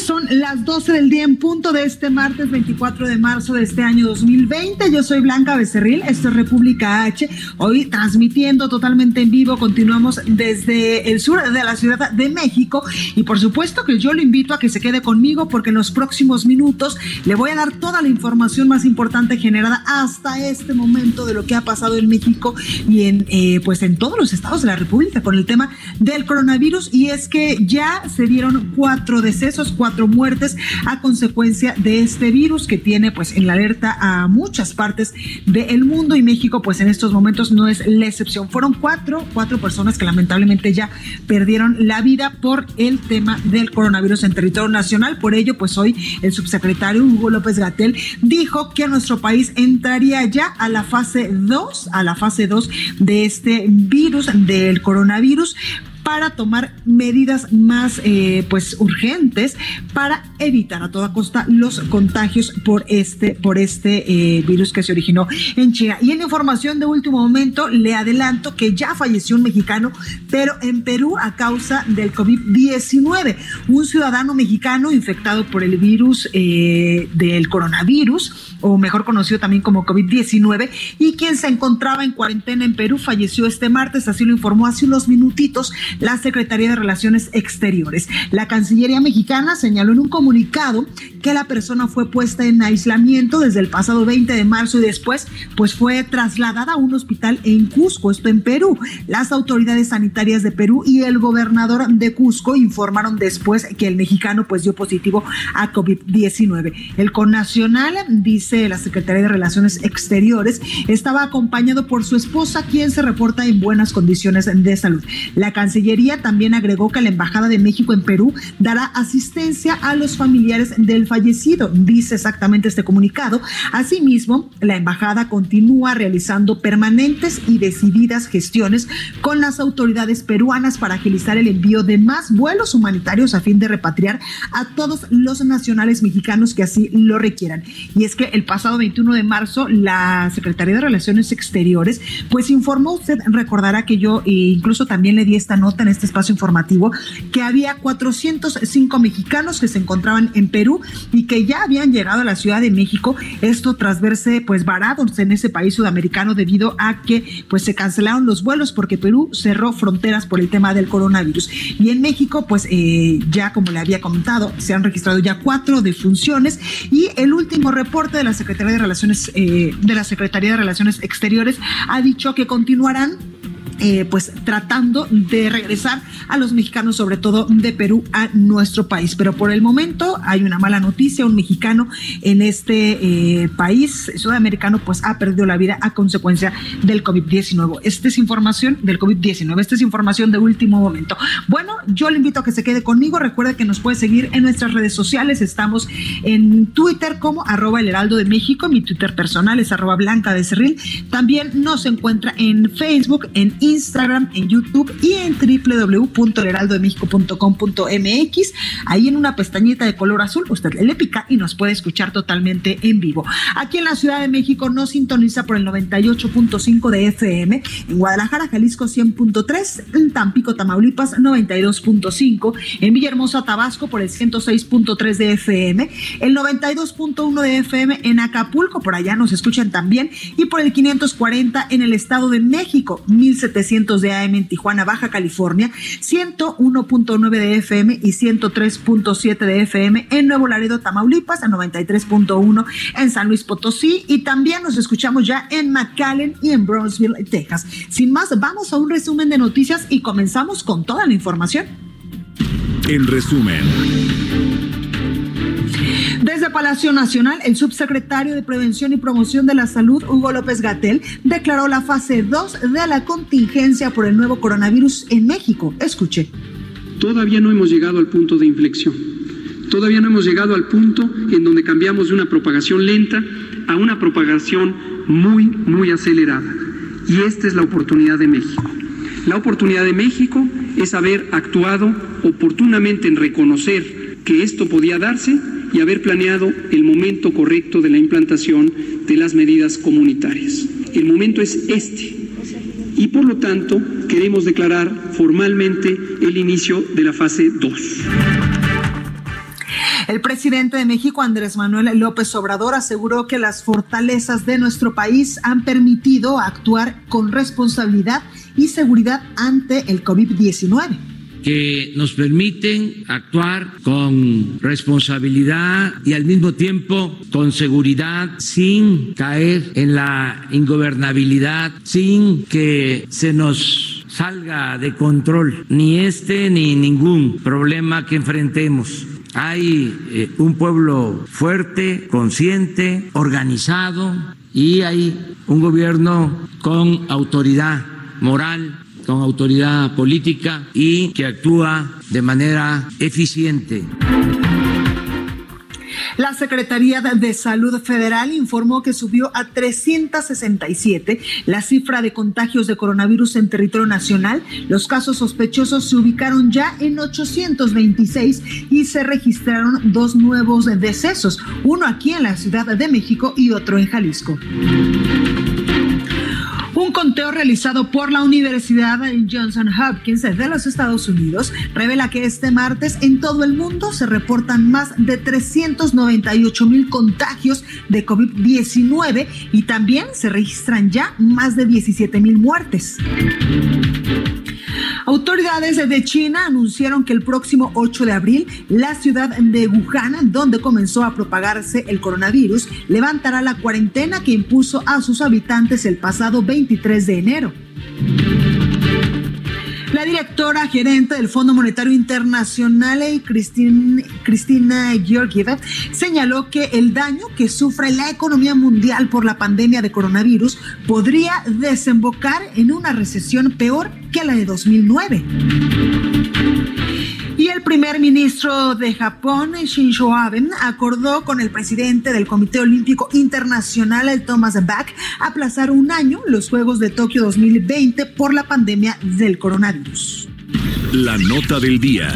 Son las 12 del día en punto de este martes 24 de marzo de este año 2020. Yo soy Blanca Becerril, esto es República H. Hoy transmitiendo totalmente en vivo. Continuamos desde el sur de la Ciudad de México. Y por supuesto que yo lo invito a que se quede conmigo porque en los próximos minutos le voy a dar toda la información más importante generada hasta este momento de lo que ha pasado en México y en, eh, pues en todos los estados de la República con el tema del coronavirus. Y es que ya se dieron cuatro decesos, cuatro muertes a consecuencia de este virus que tiene pues en la alerta a muchas partes del mundo y México pues en estos momentos no es la excepción. Fueron cuatro, cuatro personas que lamentablemente ya perdieron la vida por el tema del coronavirus en territorio nacional. Por ello pues hoy el subsecretario Hugo López Gatel dijo que nuestro país entraría ya a la fase 2, a la fase 2 de este virus, del coronavirus para tomar medidas más eh, pues urgentes para evitar a toda costa los contagios por este por este eh, virus que se originó en China. Y en información de último momento le adelanto que ya falleció un mexicano, pero en Perú a causa del COVID-19. Un ciudadano mexicano infectado por el virus eh, del coronavirus, o mejor conocido también como COVID-19, y quien se encontraba en cuarentena en Perú falleció este martes, así lo informó hace unos minutitos la Secretaría de Relaciones Exteriores. La Cancillería mexicana señaló en un comunicado que la persona fue puesta en aislamiento desde el pasado 20 de marzo y después pues fue trasladada a un hospital en Cusco, esto en Perú. Las autoridades sanitarias de Perú y el gobernador de Cusco informaron después que el mexicano pues dio positivo a COVID-19. El connacional, dice la Secretaría de Relaciones Exteriores, estaba acompañado por su esposa, quien se reporta en buenas condiciones de salud. La Cancillería también agregó que la Embajada de México en Perú dará asistencia a los familiares del fallecido, dice exactamente este comunicado. Asimismo, la Embajada continúa realizando permanentes y decididas gestiones con las autoridades peruanas para agilizar el envío de más vuelos humanitarios a fin de repatriar a todos los nacionales mexicanos que así lo requieran. Y es que el pasado 21 de marzo, la Secretaría de Relaciones Exteriores, pues informó, usted recordará que yo eh, incluso también le di esta nota en este espacio informativo que había 405 mexicanos que se encontraban en Perú y que ya habían llegado a la Ciudad de México, esto tras verse pues varados en ese país sudamericano debido a que pues se cancelaron los vuelos porque Perú cerró fronteras por el tema del coronavirus. Y en México pues eh, ya como le había comentado, se han registrado ya cuatro defunciones y el último reporte de la Secretaría de Relaciones eh, de la Secretaría de Relaciones Exteriores ha dicho que continuarán eh, pues tratando de regresar a los mexicanos, sobre todo de Perú, a nuestro país. Pero por el momento hay una mala noticia, un mexicano en este eh, país sudamericano pues ha perdido la vida a consecuencia del COVID-19. Esta es información del COVID-19, esta es información de último momento. Bueno, yo le invito a que se quede conmigo, recuerde que nos puede seguir en nuestras redes sociales, estamos en Twitter como arroba el heraldo de México, mi Twitter personal es arroba blanca de Cerril, también nos encuentra en Facebook, en Instagram, en YouTube y en www.heraldodemexico.com.mx. Ahí en una pestañita de color azul, usted le pica y nos puede escuchar totalmente en vivo. Aquí en la Ciudad de México nos sintoniza por el 98.5 de FM, en Guadalajara, Jalisco 100.3, en Tampico, Tamaulipas 92.5, en Villahermosa, Tabasco por el 106.3 de FM, el 92.1 de FM en Acapulco, por allá nos escuchan también, y por el 540 en el Estado de México, 1700 700 de AM en Tijuana, Baja California, 101.9 de FM y 103.7 de FM en Nuevo Laredo, Tamaulipas, a 93.1 en San Luis Potosí y también nos escuchamos ya en McAllen y en Brownsville, Texas. Sin más, vamos a un resumen de noticias y comenzamos con toda la información. En resumen. Desde Palacio Nacional, el subsecretario de Prevención y Promoción de la Salud, Hugo López Gatel, declaró la fase 2 de la contingencia por el nuevo coronavirus en México. Escuche. Todavía no hemos llegado al punto de inflexión. Todavía no hemos llegado al punto en donde cambiamos de una propagación lenta a una propagación muy, muy acelerada. Y esta es la oportunidad de México. La oportunidad de México es haber actuado oportunamente en reconocer que esto podía darse y haber planeado el momento correcto de la implantación de las medidas comunitarias. El momento es este. Y por lo tanto, queremos declarar formalmente el inicio de la fase 2. El presidente de México, Andrés Manuel López Obrador, aseguró que las fortalezas de nuestro país han permitido actuar con responsabilidad y seguridad ante el COVID-19 que nos permiten actuar con responsabilidad y al mismo tiempo con seguridad sin caer en la ingobernabilidad, sin que se nos salga de control ni este ni ningún problema que enfrentemos. Hay eh, un pueblo fuerte, consciente, organizado y hay un gobierno con autoridad moral con autoridad política y que actúa de manera eficiente. La Secretaría de Salud Federal informó que subió a 367 la cifra de contagios de coronavirus en territorio nacional. Los casos sospechosos se ubicaron ya en 826 y se registraron dos nuevos decesos, uno aquí en la Ciudad de México y otro en Jalisco. Conteo realizado por la Universidad Johnson Hopkins de los Estados Unidos revela que este martes en todo el mundo se reportan más de 398 mil contagios de COVID-19 y también se registran ya más de 17 mil muertes. Autoridades de China anunciaron que el próximo 8 de abril la ciudad de Wuhan, donde comenzó a propagarse el coronavirus, levantará la cuarentena que impuso a sus habitantes el pasado 23 de enero. La directora gerente del Fondo Monetario Internacional, Cristina Georgieva, señaló que el daño que sufre la economía mundial por la pandemia de coronavirus podría desembocar en una recesión peor que la de 2009. Y el primer ministro de Japón, Shinzo Abe, acordó con el presidente del Comité Olímpico Internacional, Thomas Bach, aplazar un año los Juegos de Tokio 2020 por la pandemia del coronavirus. La nota del día.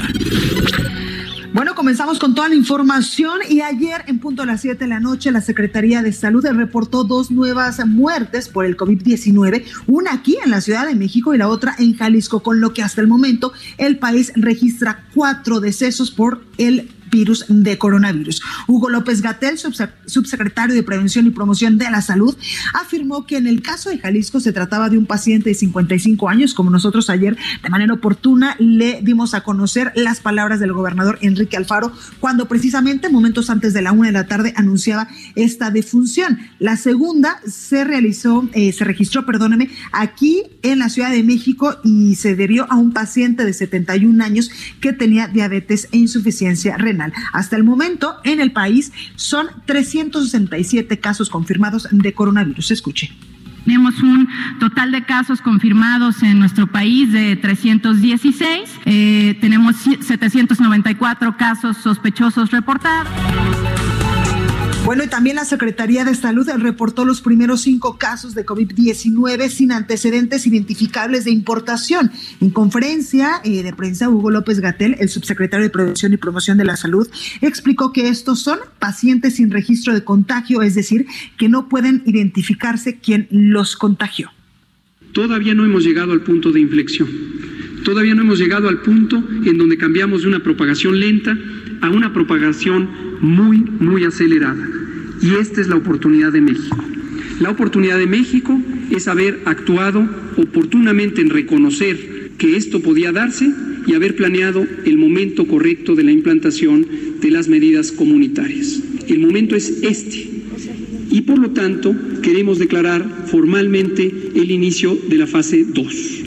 Bueno, comenzamos con toda la información y ayer en punto a las 7 de la noche la Secretaría de Salud reportó dos nuevas muertes por el COVID-19, una aquí en la Ciudad de México y la otra en Jalisco, con lo que hasta el momento el país registra cuatro decesos por el virus de coronavirus. Hugo López Gatel, subsecretario de Prevención y Promoción de la Salud, afirmó que en el caso de Jalisco se trataba de un paciente de 55 años, como nosotros ayer de manera oportuna le dimos a conocer las palabras del gobernador Enrique Alfaro cuando precisamente momentos antes de la una de la tarde anunciaba esta defunción. La segunda se realizó, eh, se registró, perdóneme, aquí en la Ciudad de México y se debió a un paciente de 71 años que tenía diabetes e insuficiencia renal. Hasta el momento, en el país son 367 casos confirmados de coronavirus. Escuche. Tenemos un total de casos confirmados en nuestro país de 316. Eh, tenemos 794 casos sospechosos reportados. Bueno, y también la Secretaría de Salud reportó los primeros cinco casos de COVID-19 sin antecedentes identificables de importación. En conferencia eh, de prensa, Hugo López Gatel, el subsecretario de Prevención y Promoción de la Salud, explicó que estos son pacientes sin registro de contagio, es decir, que no pueden identificarse quién los contagió. Todavía no hemos llegado al punto de inflexión. Todavía no hemos llegado al punto en donde cambiamos de una propagación lenta a una propagación muy, muy acelerada. Y esta es la oportunidad de México. La oportunidad de México es haber actuado oportunamente en reconocer que esto podía darse y haber planeado el momento correcto de la implantación de las medidas comunitarias. El momento es este y por lo tanto queremos declarar formalmente el inicio de la fase 2.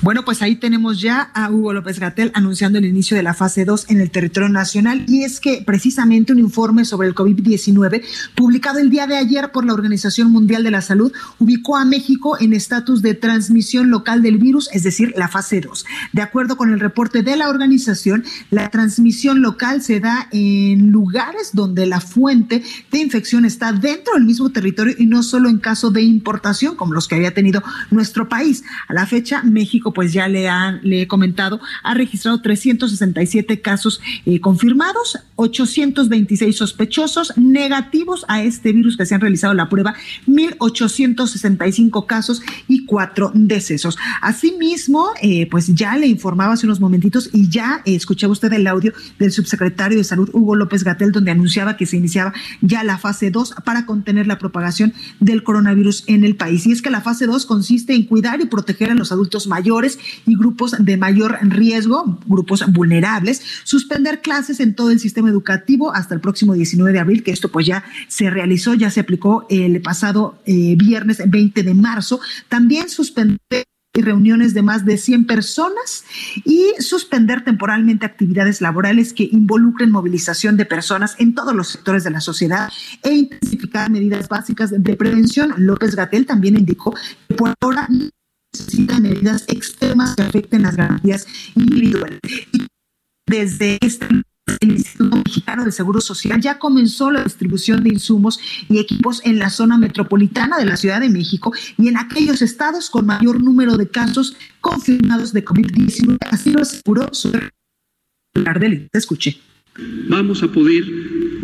Bueno, pues ahí tenemos ya a Hugo López Gatel anunciando el inicio de la fase 2 en el territorio nacional y es que precisamente un informe sobre el COVID-19 publicado el día de ayer por la Organización Mundial de la Salud ubicó a México en estatus de transmisión local del virus, es decir, la fase 2. De acuerdo con el reporte de la organización, la transmisión local se da en lugares donde la fuente de infección está dentro del mismo territorio y no solo en caso de importación como los que había tenido nuestro país. A la fecha, México pues ya le, han, le he comentado, ha registrado 367 casos eh, confirmados, 826 sospechosos negativos a este virus que se han realizado la prueba, 1.865 casos y cuatro decesos. Asimismo, eh, pues ya le informaba hace unos momentitos y ya eh, escuchaba usted el audio del subsecretario de Salud, Hugo López Gatel, donde anunciaba que se iniciaba ya la fase 2 para contener la propagación del coronavirus en el país. Y es que la fase 2 consiste en cuidar y proteger a los adultos mayores y grupos de mayor riesgo, grupos vulnerables, suspender clases en todo el sistema educativo hasta el próximo 19 de abril, que esto pues ya se realizó, ya se aplicó el pasado eh, viernes 20 de marzo. También suspender reuniones de más de 100 personas y suspender temporalmente actividades laborales que involucren movilización de personas en todos los sectores de la sociedad e intensificar medidas básicas de prevención. López Gatel también indicó que por ahora necesitan medidas extremas que afecten las garantías individuales. Y desde este el Instituto Mexicano de Seguro Social ya comenzó la distribución de insumos y equipos en la zona metropolitana de la Ciudad de México y en aquellos estados con mayor número de casos confirmados de COVID-19. Así lo aseguró su Te escuché. Vamos a poder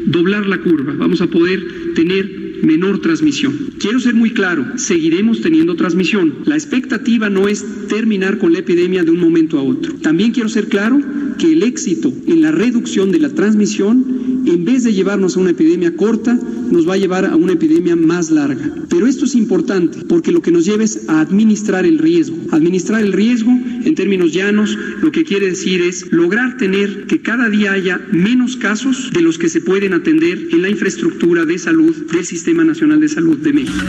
doblar la curva, vamos a poder tener menor transmisión. Quiero ser muy claro, seguiremos teniendo transmisión. La expectativa no es terminar con la epidemia de un momento a otro. También quiero ser claro que el éxito en la reducción de la transmisión, en vez de llevarnos a una epidemia corta, nos va a llevar a una epidemia más larga. Pero esto es importante porque lo que nos lleva es a administrar el riesgo. Administrar el riesgo, en términos llanos, lo que quiere decir es lograr tener que cada día haya menos casos de los que se pueden atender en la infraestructura de salud del Sistema Nacional de Salud de México.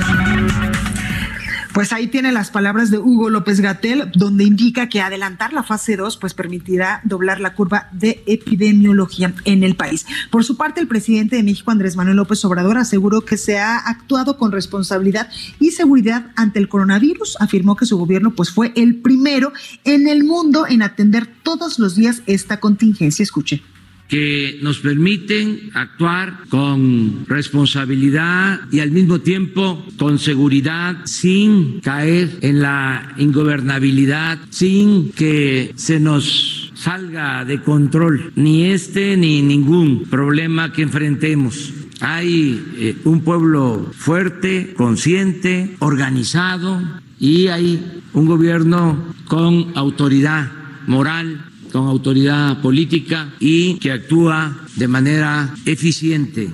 Pues ahí tiene las palabras de Hugo López Gatel, donde indica que adelantar la fase 2 pues permitirá doblar la curva de epidemiología en el país. Por su parte, el presidente de México, Andrés Manuel López Obrador, aseguró que se ha actuado con responsabilidad y seguridad ante el coronavirus. Afirmó que su gobierno pues fue el primero en el mundo en atender todos los días esta contingencia. Escuche que nos permiten actuar con responsabilidad y al mismo tiempo con seguridad sin caer en la ingobernabilidad, sin que se nos salga de control ni este ni ningún problema que enfrentemos. Hay eh, un pueblo fuerte, consciente, organizado y hay un gobierno con autoridad moral con autoridad política y que actúa de manera eficiente.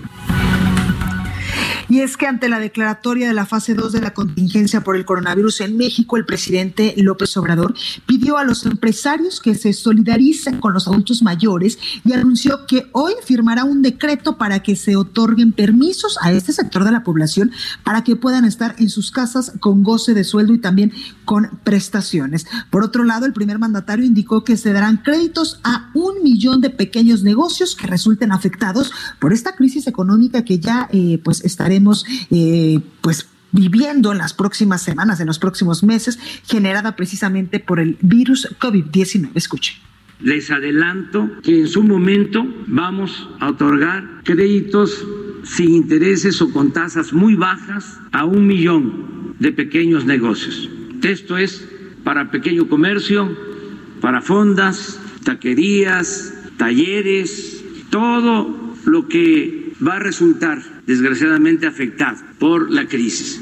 Y es que ante la declaratoria de la fase 2 de la contingencia por el coronavirus en México, el presidente López Obrador pidió a los empresarios que se solidaricen con los adultos mayores y anunció que hoy firmará un decreto para que se otorguen permisos a este sector de la población para que puedan estar en sus casas con goce de sueldo y también con prestaciones. Por otro lado, el primer mandatario indicó que se darán créditos a un millón de pequeños negocios que resulten afectados por esta crisis económica que ya eh, pues estaremos eh, pues viviendo en las próximas semanas, en los próximos meses, generada precisamente por el virus COVID-19. Escuche. Les adelanto que en su momento vamos a otorgar créditos sin intereses o con tasas muy bajas a un millón de pequeños negocios. Esto es para pequeño comercio, para fondas, taquerías, talleres, todo lo que va a resultar desgraciadamente afectado por la crisis.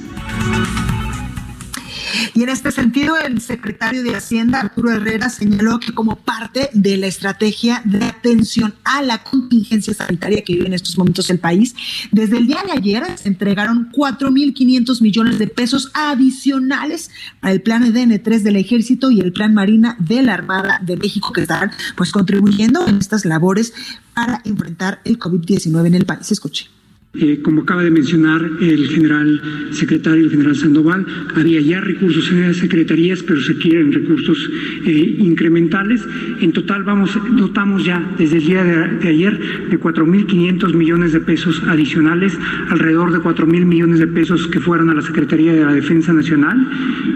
Y en este sentido, el secretario de Hacienda, Arturo Herrera, señaló que como parte de la estrategia de atención a la contingencia sanitaria que vive en estos momentos el país, desde el día de ayer se entregaron 4.500 millones de pesos adicionales para el plan EDN3 del Ejército y el plan Marina de la Armada de México que están pues contribuyendo en estas labores para enfrentar el COVID-19 en el país. Escuche. Eh, como acaba de mencionar el general secretario, el general Sandoval, había ya recursos en las secretarías, pero se quieren recursos eh, incrementales. En total vamos, dotamos ya desde el día de, de ayer de 4.500 millones de pesos adicionales, alrededor de 4.000 millones de pesos que fueron a la Secretaría de la Defensa Nacional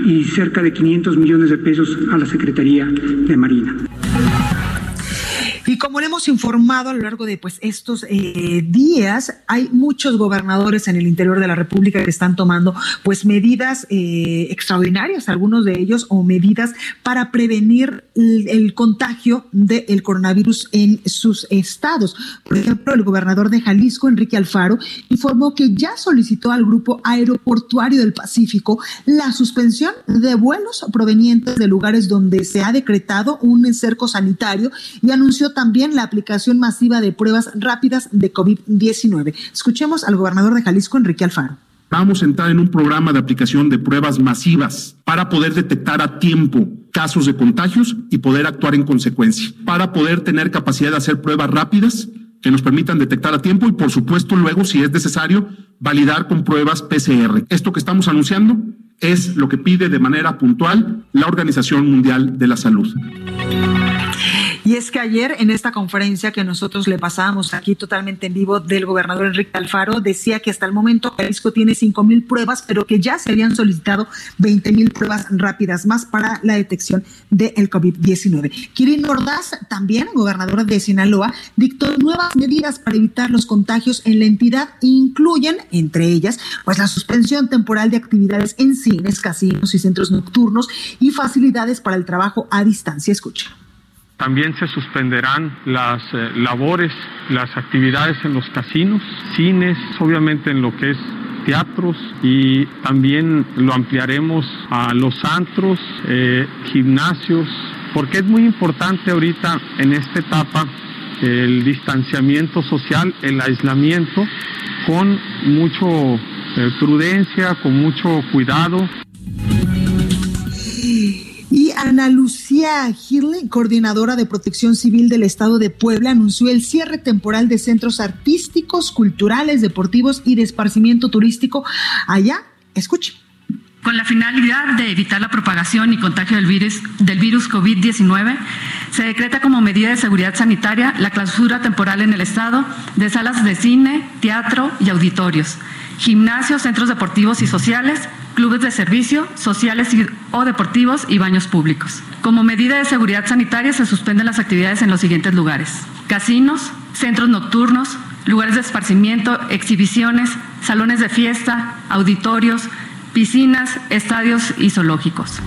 y cerca de 500 millones de pesos a la Secretaría de Marina. Y como le hemos informado a lo largo de pues estos eh, días, hay muchos gobernadores en el interior de la República que están tomando pues medidas eh, extraordinarias, algunos de ellos, o medidas para prevenir el, contagio del coronavirus en sus estados. Por ejemplo, el gobernador de Jalisco, Enrique Alfaro, informó que ya solicitó al Grupo Aeroportuario del Pacífico la suspensión de vuelos provenientes de lugares donde se ha decretado un cerco sanitario y anunció también la aplicación masiva de pruebas rápidas de COVID-19. Escuchemos al gobernador de Jalisco, Enrique Alfaro. Vamos a entrar en un programa de aplicación de pruebas masivas para poder detectar a tiempo casos de contagios y poder actuar en consecuencia, para poder tener capacidad de hacer pruebas rápidas que nos permitan detectar a tiempo y, por supuesto, luego, si es necesario, validar con pruebas PCR. Esto que estamos anunciando es lo que pide de manera puntual la Organización Mundial de la Salud. Y es que ayer en esta conferencia que nosotros le pasábamos aquí totalmente en vivo del gobernador Enrique Alfaro, decía que hasta el momento Jalisco tiene cinco mil pruebas, pero que ya se habían solicitado 20 mil pruebas rápidas más para la detección del COVID-19. Kirin Ordaz, también gobernador de Sinaloa, dictó nuevas medidas para evitar los contagios en la entidad incluyen, entre ellas, pues la suspensión temporal de actividades en cines, casinos y centros nocturnos y facilidades para el trabajo a distancia. Escucha. También se suspenderán las eh, labores, las actividades en los casinos, cines, obviamente en lo que es teatros y también lo ampliaremos a los antros, eh, gimnasios, porque es muy importante ahorita en esta etapa el distanciamiento social, el aislamiento, con mucho eh, prudencia, con mucho cuidado. Y Ana Lucía Girle, coordinadora de Protección Civil del Estado de Puebla, anunció el cierre temporal de centros artísticos, culturales, deportivos y de esparcimiento turístico allá. Escuche. Con la finalidad de evitar la propagación y contagio del virus, del virus COVID-19, se decreta como medida de seguridad sanitaria la clausura temporal en el Estado de salas de cine, teatro y auditorios, gimnasios, centros deportivos y sociales, clubes de servicio, sociales o deportivos y baños públicos. Como medida de seguridad sanitaria se suspenden las actividades en los siguientes lugares. Casinos, centros nocturnos, lugares de esparcimiento, exhibiciones, salones de fiesta, auditorios, piscinas, estadios y zoológicos.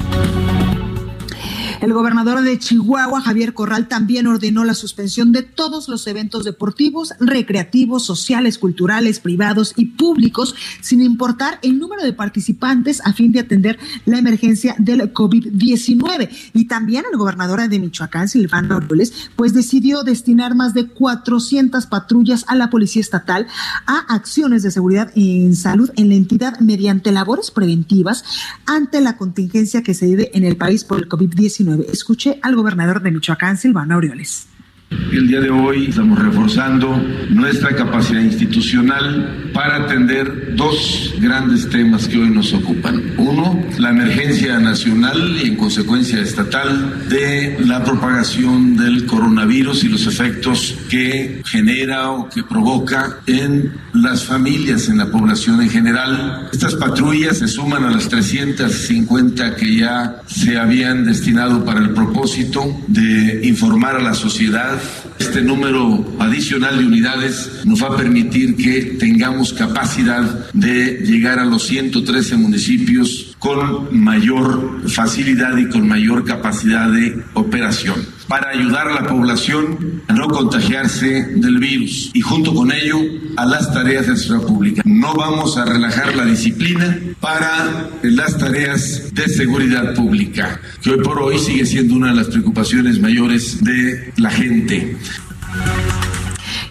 El gobernador de Chihuahua, Javier Corral, también ordenó la suspensión de todos los eventos deportivos, recreativos, sociales, culturales, privados y públicos, sin importar el número de participantes a fin de atender la emergencia del COVID-19. Y también el gobernador de Michoacán, Silvano Aureoles, pues decidió destinar más de 400 patrullas a la Policía Estatal a acciones de seguridad en salud en la entidad mediante labores preventivas ante la contingencia que se vive en el país por el COVID-19. Escuche al gobernador de Michoacán, Silvano Aureoles. El día de hoy estamos reforzando nuestra capacidad institucional para atender dos grandes temas que hoy nos ocupan. Uno, la emergencia nacional y en consecuencia estatal de la propagación del coronavirus y los efectos que genera o que provoca en las familias, en la población en general. Estas patrullas se suman a las 350 que ya se habían destinado para el propósito de informar a la sociedad este número adicional de unidades nos va a permitir que tengamos capacidad de llegar a los 113 municipios con mayor facilidad y con mayor capacidad de operación para ayudar a la población a no contagiarse del virus y junto con ello a las tareas de seguridad pública. No vamos a relajar la disciplina para las tareas de seguridad pública, que hoy por hoy sigue siendo una de las preocupaciones mayores de la gente.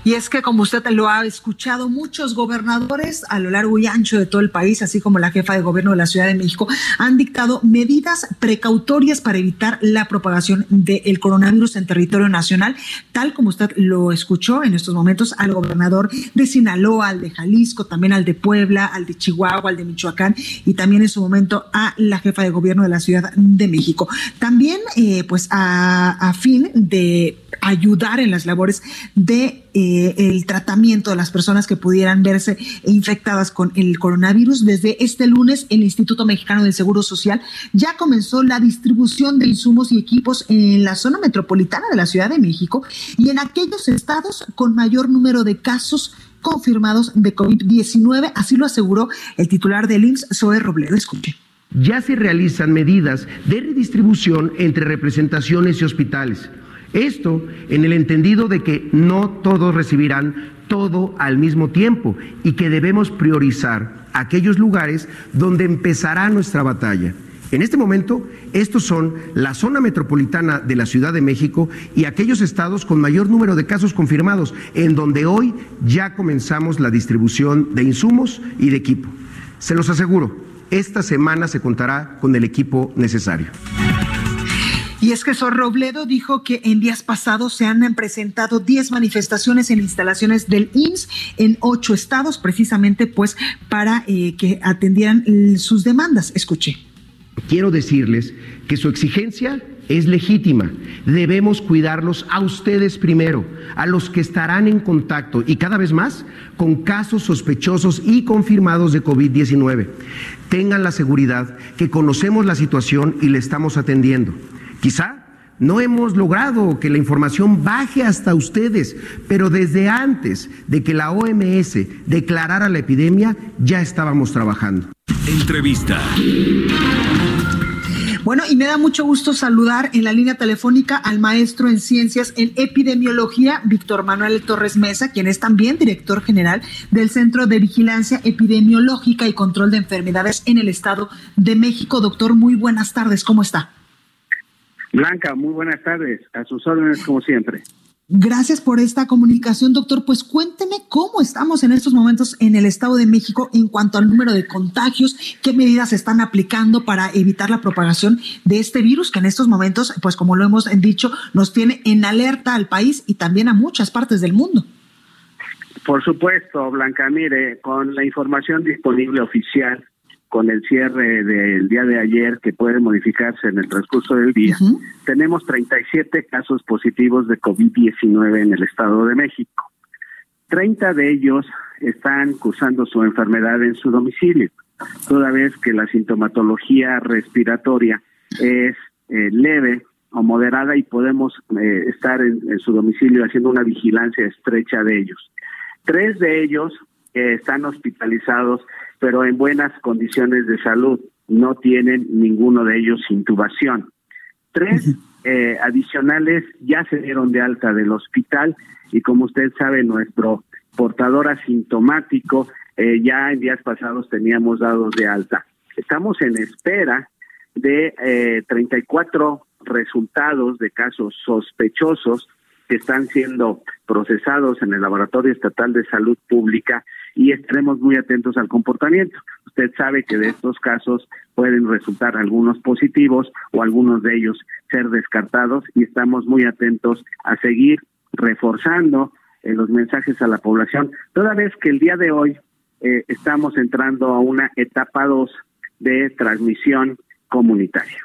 Y es que, como usted lo ha escuchado, muchos gobernadores a lo largo y ancho de todo el país, así como la jefa de gobierno de la Ciudad de México, han dictado medidas precautorias para evitar la propagación del coronavirus en territorio nacional, tal como usted lo escuchó en estos momentos al gobernador de Sinaloa, al de Jalisco, también al de Puebla, al de Chihuahua, al de Michoacán y también en su momento a la jefa de gobierno de la Ciudad de México. También, eh, pues, a, a fin de ayudar en las labores de eh, el tratamiento de las personas que pudieran verse infectadas con el coronavirus. Desde este lunes, el Instituto Mexicano del Seguro Social ya comenzó la distribución de insumos y equipos en la zona metropolitana de la Ciudad de México y en aquellos estados con mayor número de casos confirmados de COVID-19. Así lo aseguró el titular del IMSS, Zoe Robledo. Escuche. Ya se realizan medidas de redistribución entre representaciones y hospitales esto en el entendido de que no todos recibirán todo al mismo tiempo y que debemos priorizar aquellos lugares donde empezará nuestra batalla. En este momento, estos son la zona metropolitana de la Ciudad de México y aquellos estados con mayor número de casos confirmados, en donde hoy ya comenzamos la distribución de insumos y de equipo. Se los aseguro, esta semana se contará con el equipo necesario. Y es que Sor Robledo dijo que en días pasados se han presentado 10 manifestaciones en instalaciones del IMSS en ocho estados, precisamente pues para eh, que atendieran sus demandas. Escuche. Quiero decirles que su exigencia es legítima. Debemos cuidarlos a ustedes primero, a los que estarán en contacto y cada vez más con casos sospechosos y confirmados de COVID-19. Tengan la seguridad que conocemos la situación y le estamos atendiendo. Quizá no hemos logrado que la información baje hasta ustedes, pero desde antes de que la OMS declarara la epidemia ya estábamos trabajando. Entrevista. Bueno, y me da mucho gusto saludar en la línea telefónica al maestro en ciencias en epidemiología, Víctor Manuel Torres Mesa, quien es también director general del Centro de Vigilancia Epidemiológica y Control de Enfermedades en el Estado de México. Doctor, muy buenas tardes, ¿cómo está? Blanca, muy buenas tardes. A sus órdenes, como siempre. Gracias por esta comunicación, doctor. Pues cuénteme cómo estamos en estos momentos en el Estado de México en cuanto al número de contagios, qué medidas se están aplicando para evitar la propagación de este virus que en estos momentos, pues como lo hemos dicho, nos tiene en alerta al país y también a muchas partes del mundo. Por supuesto, Blanca, mire, con la información disponible oficial con el cierre del día de ayer que puede modificarse en el transcurso del día, tenemos 37 casos positivos de COVID-19 en el Estado de México. 30 de ellos están cursando su enfermedad en su domicilio, toda vez que la sintomatología respiratoria es eh, leve o moderada y podemos eh, estar en, su domicilio haciendo una vigilancia estrecha de ellos. Tres de ellos eh, están hospitalizados pero en buenas condiciones de salud. No tienen ninguno de ellos intubación. Tres eh, adicionales ya se dieron de alta del hospital y como usted sabe, nuestro portador asintomático eh, ya en días pasados teníamos dados de alta. Estamos en espera de eh, 34 resultados de casos sospechosos que están siendo procesados en el Laboratorio Estatal de Salud Pública y estaremos muy atentos al comportamiento. Usted sabe que de estos casos pueden resultar algunos positivos o algunos de ellos ser descartados y estamos muy atentos a seguir reforzando eh, los mensajes a la población, toda vez que el día de hoy eh, estamos entrando a una etapa 2 de transmisión comunitaria.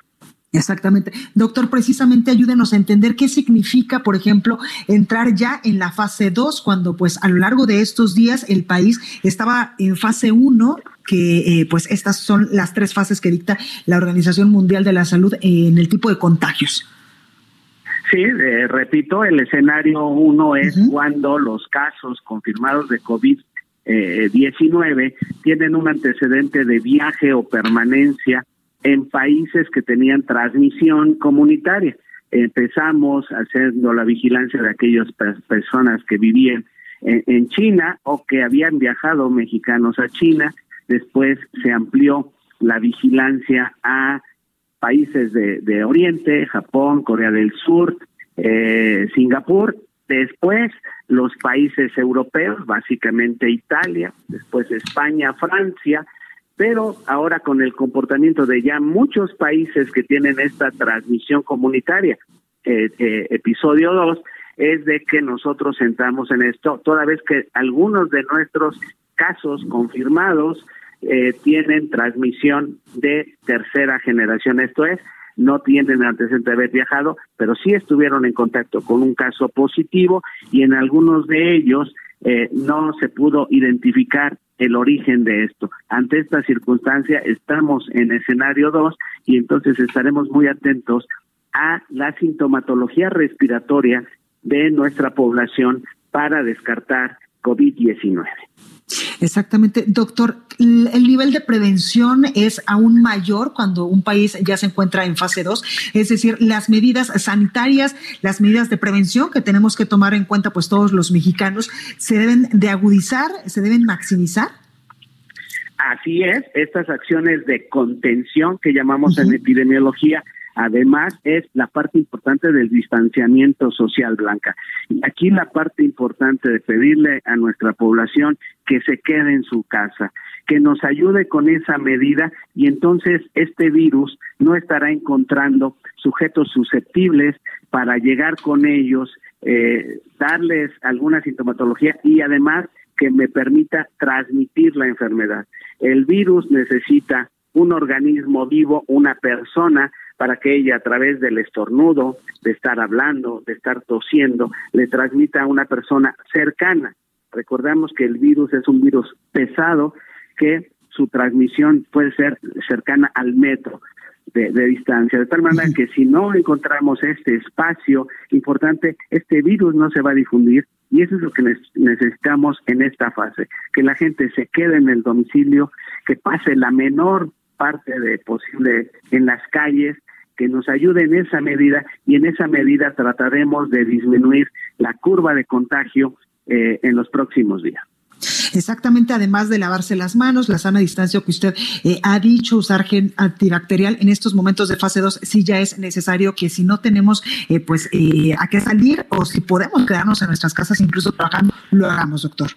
Exactamente. Doctor, precisamente ayúdenos a entender qué significa, por ejemplo, entrar ya en la fase 2, cuando pues a lo largo de estos días el país estaba en fase 1, que eh, pues estas son las tres fases que dicta la Organización Mundial de la Salud en el tipo de contagios. Sí, eh, repito, el escenario 1 es cuando los casos confirmados de COVID-19 tienen un antecedente de viaje o permanencia en países que tenían transmisión comunitaria. Empezamos haciendo la vigilancia de aquellas personas que vivían en, China o que habían viajado mexicanos a China. Después se amplió la vigilancia a países de, Oriente, Japón, Corea del Sur, eh, Singapur. Después los países europeos, básicamente Italia, después España, Francia, pero ahora con el comportamiento de ya muchos países que tienen esta transmisión comunitaria, eh, eh, episodio 2, es de que nosotros sentamos en esto, toda vez que algunos de nuestros casos confirmados eh, tienen transmisión de tercera generación, esto es, no tienen antecedente de haber viajado, pero sí estuvieron en contacto con un caso positivo y en algunos de ellos eh, no se pudo identificar el origen de esto. Ante esta circunstancia estamos en escenario 2 y entonces estaremos muy atentos a la sintomatología respiratoria de nuestra población para descartar COVID-19. Exactamente, doctor. El nivel de prevención es aún mayor cuando un país ya se encuentra en fase 2, es decir, las medidas sanitarias, las medidas de prevención que tenemos que tomar en cuenta pues todos los mexicanos, se deben de agudizar, se deben maximizar. Así es, estas acciones de contención que llamamos en epidemiología Además, es la parte importante del distanciamiento social, Blanca. Aquí la parte importante de pedirle a nuestra población que se quede en su casa, que nos ayude con esa medida y entonces este virus no estará encontrando sujetos susceptibles para llegar con ellos, eh, darles alguna sintomatología y además que me permita transmitir la enfermedad. El virus necesita un organismo vivo, una persona para que ella a través del estornudo, de estar hablando, de estar tosiendo, le transmita a una persona cercana. Recordamos que el virus es un virus pesado que su transmisión puede ser cercana al metro de, distancia, de tal manera que si no encontramos este espacio importante, este virus no se va a difundir y eso es lo que necesitamos en esta fase, que la gente se quede en el domicilio, que pase la menor parte de posible en las calles, que nos ayude en esa medida y en esa medida trataremos de disminuir la curva de contagio eh, en los próximos días. Exactamente, además de lavarse las manos, la sana distancia que usted eh, ha dicho, usar gel antibacterial en estos momentos de fase 2, sí ya es necesario que si no tenemos eh, pues a qué salir o si podemos quedarnos en nuestras casas incluso trabajando, lo hagamos, doctor.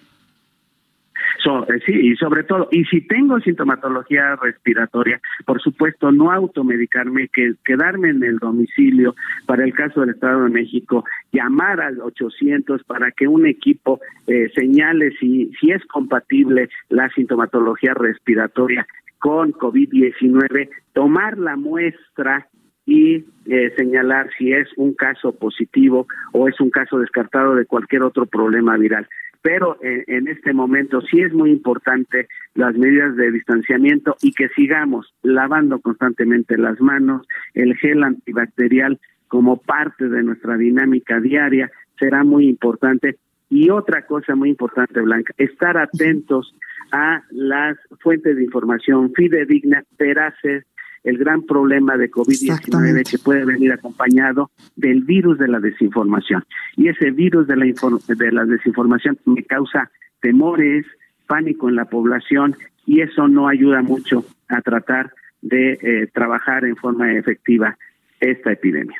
Eh, sí, y sobre todo, y si tengo sintomatología respiratoria, por supuesto, no automedicarme, que quedarme en el domicilio, para el caso del Estado de México, llamar al 800 para que un equipo eh, señale si, si es compatible la sintomatología respiratoria con COVID-19, tomar la muestra y eh, señalar si es un caso positivo o es un caso descartado de cualquier otro problema viral pero en, este momento sí es muy importante las medidas de distanciamiento y que sigamos lavando constantemente las manos, el gel antibacterial como parte de nuestra dinámica diaria será muy importante. Y otra cosa muy importante, Blanca, estar atentos a las fuentes de información fidedigna, veraces, el gran problema de COVID-19 que puede venir acompañado del virus de la desinformación. Y ese virus de la, de la desinformación me causa temores, pánico en la población y eso no ayuda mucho a tratar de eh, trabajar en forma efectiva esta epidemia.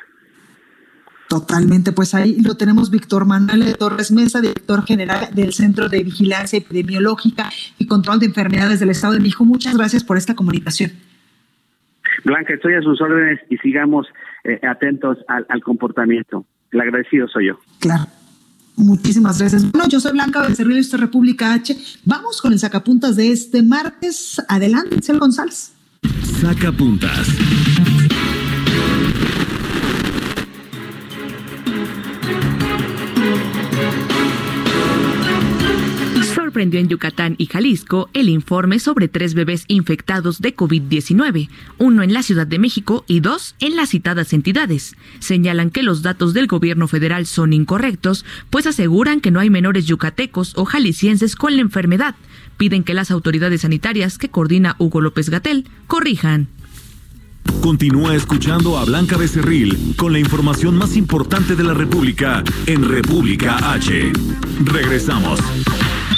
Totalmente, pues ahí lo tenemos Víctor Manuel Torres Mesa, director general del Centro de Vigilancia Epidemiológica y Control de Enfermedades del Estado de México. Muchas gracias por esta comunicación. Blanca, estoy a sus órdenes y sigamos eh, atentos al, comportamiento. El agradecido soy yo. Claro. Muchísimas gracias. Bueno, yo soy Blanca Becerril, esto es República H. Vamos con el sacapuntas de este martes. Adelante, Cel González. Sacapuntas. Sorprendió en Yucatán y Jalisco el informe sobre tres bebés infectados de COVID-19, uno en la Ciudad de México y dos en las citadas entidades. Señalan que los datos del gobierno federal son incorrectos, pues aseguran que no hay menores yucatecos o jaliscienses con la enfermedad. Piden que las autoridades sanitarias que coordina Hugo López Gatel corrijan. Continúa escuchando a Blanca Becerril con la información más importante de la República en República H. Regresamos.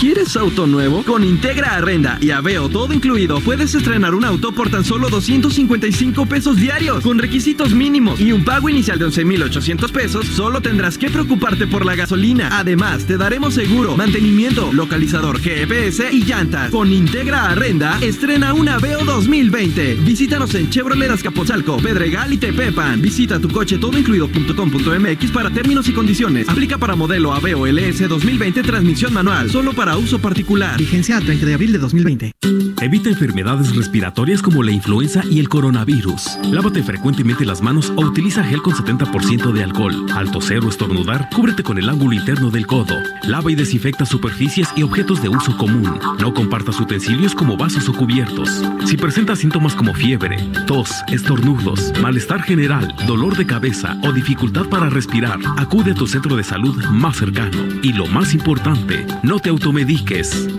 ¿Quieres auto nuevo? Con Integra Arrenda y Aveo todo incluido, puedes estrenar un auto por tan solo 255 pesos diarios, con requisitos mínimos y un pago inicial de 11,800 pesos. Solo tendrás que preocuparte por la gasolina. Además, te daremos seguro, mantenimiento, localizador GPS y llantas. Con Integra Arrenda, estrena un Aveo 2020. Visítanos en Chevrolet Azcapotzalco, Pedregal y Tepepan. Visita tu coche todoincluido.com.mx para términos y condiciones. Aplica para modelo Aveo LS 2020 transmisión manual, solo para uso particular. Vigencia al 30 de abril de 2020. Evita enfermedades respiratorias como la influenza y el coronavirus. Lávate frecuentemente las manos o utiliza gel con 70% de alcohol. Al toser o estornudar, cúbrete con el ángulo interno del codo. Lava y desinfecta superficies y objetos de uso común. No compartas utensilios como vasos o cubiertos. Si presentas síntomas como fiebre, tos, estornudos, malestar general, dolor de cabeza o dificultad para respirar, acude a tu centro de salud más cercano. Y lo más importante, no te automediques.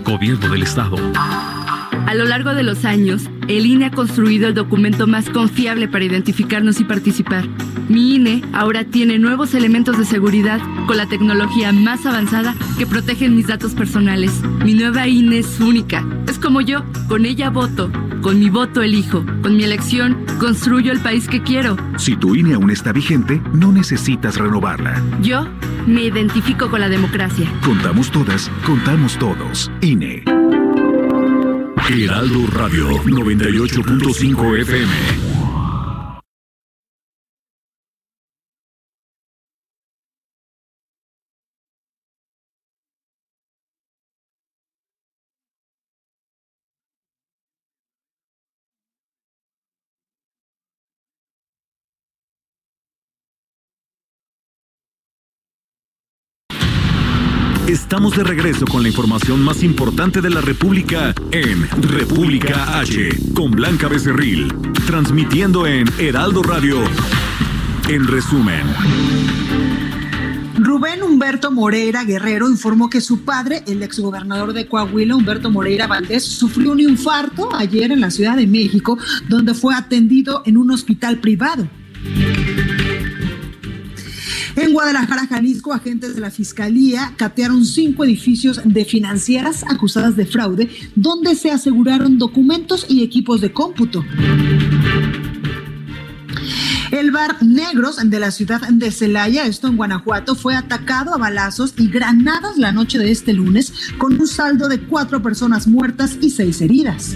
Gobierno del Estado. A lo largo de los años, el INE ha construido el documento más confiable para identificarnos y participar. Mi INE ahora tiene nuevos elementos de seguridad con la tecnología más avanzada que protegen mis datos personales. Mi nueva INE es única. Como yo, con ella voto. Con mi voto elijo. Con mi elección construyo el país que quiero. Si tu INE aún está vigente, no necesitas renovarla. Yo me identifico con la democracia. Contamos todas, contamos todos. INE. Heraldo Radio 98.5 FM. Estamos de regreso con la información más importante de la República en República H, con Blanca Becerril, transmitiendo en Heraldo Radio. En resumen. Rubén Humberto Moreira Guerrero informó que su padre, el exgobernador de Coahuila, Humberto Moreira Valdés, sufrió un infarto ayer en la Ciudad de México, donde fue atendido en un hospital privado. En Guadalajara, Jalisco, agentes de la Fiscalía catearon cinco edificios de financieras acusadas de fraude, donde se aseguraron documentos y equipos de cómputo. El bar Negros de la ciudad de Celaya, esto en Guanajuato, fue atacado a balazos y granadas la noche de este lunes, con un saldo de cuatro personas muertas y seis heridas.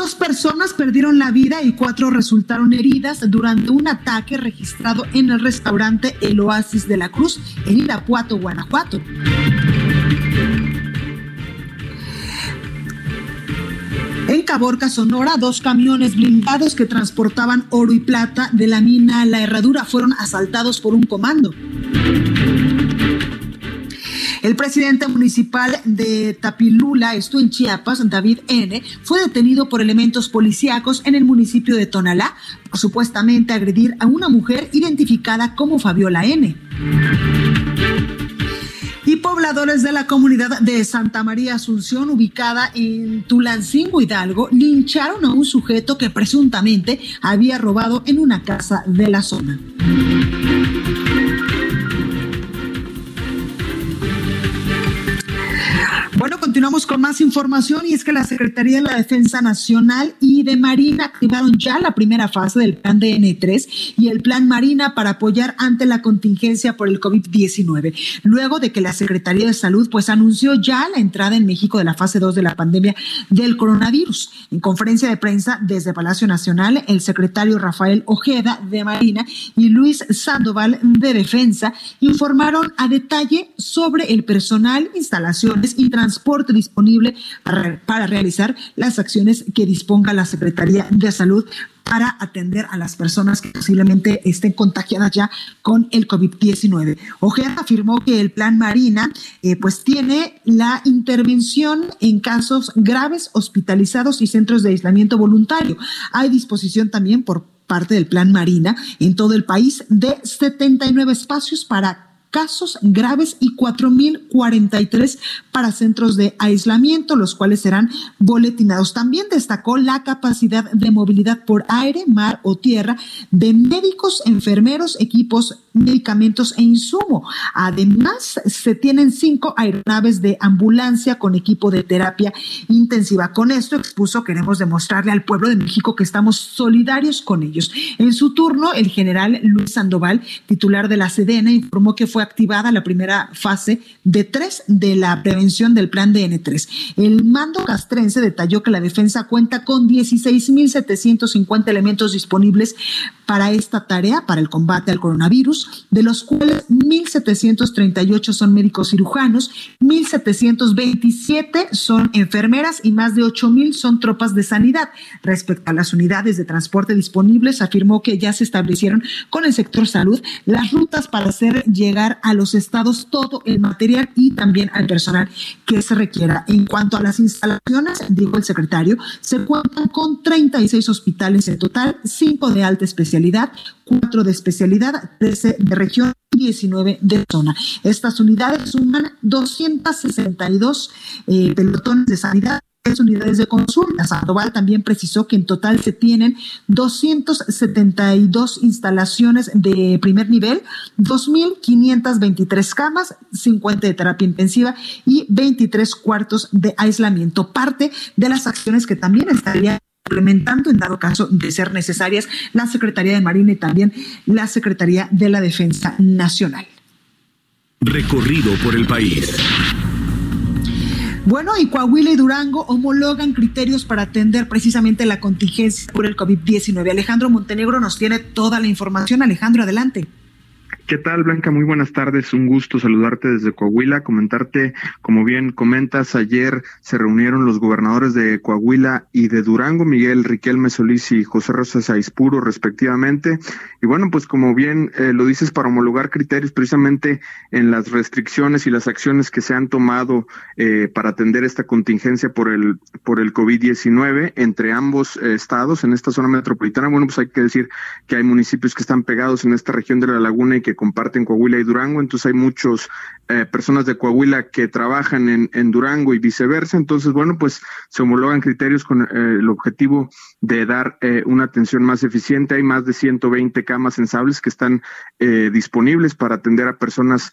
Dos personas perdieron la vida y cuatro resultaron heridas durante un ataque registrado en el restaurante El Oasis de la Cruz en Irapuato, Guanajuato. En Caborca, Sonora, dos camiones blindados que transportaban oro y plata de la mina La Herradura fueron asaltados por un comando. El presidente municipal de Tapilula, esto en Chiapas, David N., fue detenido por elementos policíacos en el municipio de Tonalá por supuestamente agredir a una mujer identificada como Fabiola N. Y pobladores de la comunidad de Santa María Asunción, ubicada en Tulancingo Hidalgo, lincharon a un sujeto que presuntamente había robado en una casa de la zona. Continuamos con más información y es que la Secretaría de la Defensa Nacional y de Marina activaron ya la primera fase del plan DN3 y el plan Marina para apoyar ante la contingencia por el COVID-19, luego de que la Secretaría de Salud pues anunció ya la entrada en México de la fase 2 de la pandemia del coronavirus. En conferencia de prensa desde Palacio Nacional, el secretario Rafael Ojeda de Marina y Luis Sandoval de Defensa informaron a detalle sobre el personal, instalaciones y transporte disponible para, para realizar las acciones que disponga la Secretaría de Salud para atender a las personas que posiblemente estén contagiadas ya con el COVID-19. Ojeda afirmó que el plan Marina eh, pues tiene la intervención en casos graves, hospitalizados y centros de aislamiento voluntario. Hay disposición también por parte del plan Marina en todo el país de 79 espacios para casos graves y 4.043 para centros de aislamiento, los cuales serán boletinados. También destacó la capacidad de movilidad por aire, mar o tierra de médicos, enfermeros, equipos, medicamentos e insumo. Además, se tienen cinco aeronaves de ambulancia con equipo de terapia intensiva. Con esto expuso, queremos demostrarle al pueblo de México que estamos solidarios con ellos. En su turno, el general Luis Sandoval, titular de la CDN, informó que fue activada la primera fase de tres de la prevención del plan DN3. El mando castrense detalló que la defensa cuenta con 16.750 elementos disponibles para esta tarea, para el combate al coronavirus, de los cuales 1.738 son médicos cirujanos, 1.727 son enfermeras y más de 8.000 son tropas de sanidad. Respecto a las unidades de transporte disponibles, afirmó que ya se establecieron con el sector salud las rutas para hacer llegar a los estados todo el material y también al personal que se requiera. En cuanto a las instalaciones, dijo el secretario, se cuentan con 36 hospitales en total, 5 de alta especialidad, 4 de especialidad, 13 de región y 19 de zona. Estas unidades suman 262 eh, pelotones de sanidad unidades de consulta. Sandoval también precisó que en total se tienen 272 instalaciones de primer nivel, 2.523 camas, 50 de terapia intensiva y 23 cuartos de aislamiento. Parte de las acciones que también estaría implementando en dado caso de ser necesarias la Secretaría de Marina y también la Secretaría de la Defensa Nacional. Recorrido por el país. Bueno, y Coahuila y Durango homologan criterios para atender precisamente la contingencia por el COVID-19. Alejandro Montenegro nos tiene toda la información. Alejandro, adelante. ¿Qué tal, Blanca? Muy buenas tardes. Un gusto saludarte desde Coahuila, comentarte, como bien comentas, ayer se reunieron los gobernadores de Coahuila y de Durango, Miguel Riquelme Solís y José Rosa Saispuro, respectivamente. Y bueno, pues como bien eh, lo dices, para homologar criterios precisamente en las restricciones y las acciones que se han tomado eh, para atender esta contingencia por el, por el COVID-19 entre ambos eh, estados en esta zona metropolitana. Bueno, pues hay que decir que hay municipios que están pegados en esta región de la laguna y que comparten Coahuila y Durango, entonces hay muchos eh, personas de Coahuila que trabajan en, en, Durango y viceversa, entonces bueno, pues se homologan criterios con el objetivo de dar una atención más eficiente, hay más de 120 camas sensables que están disponibles para atender a personas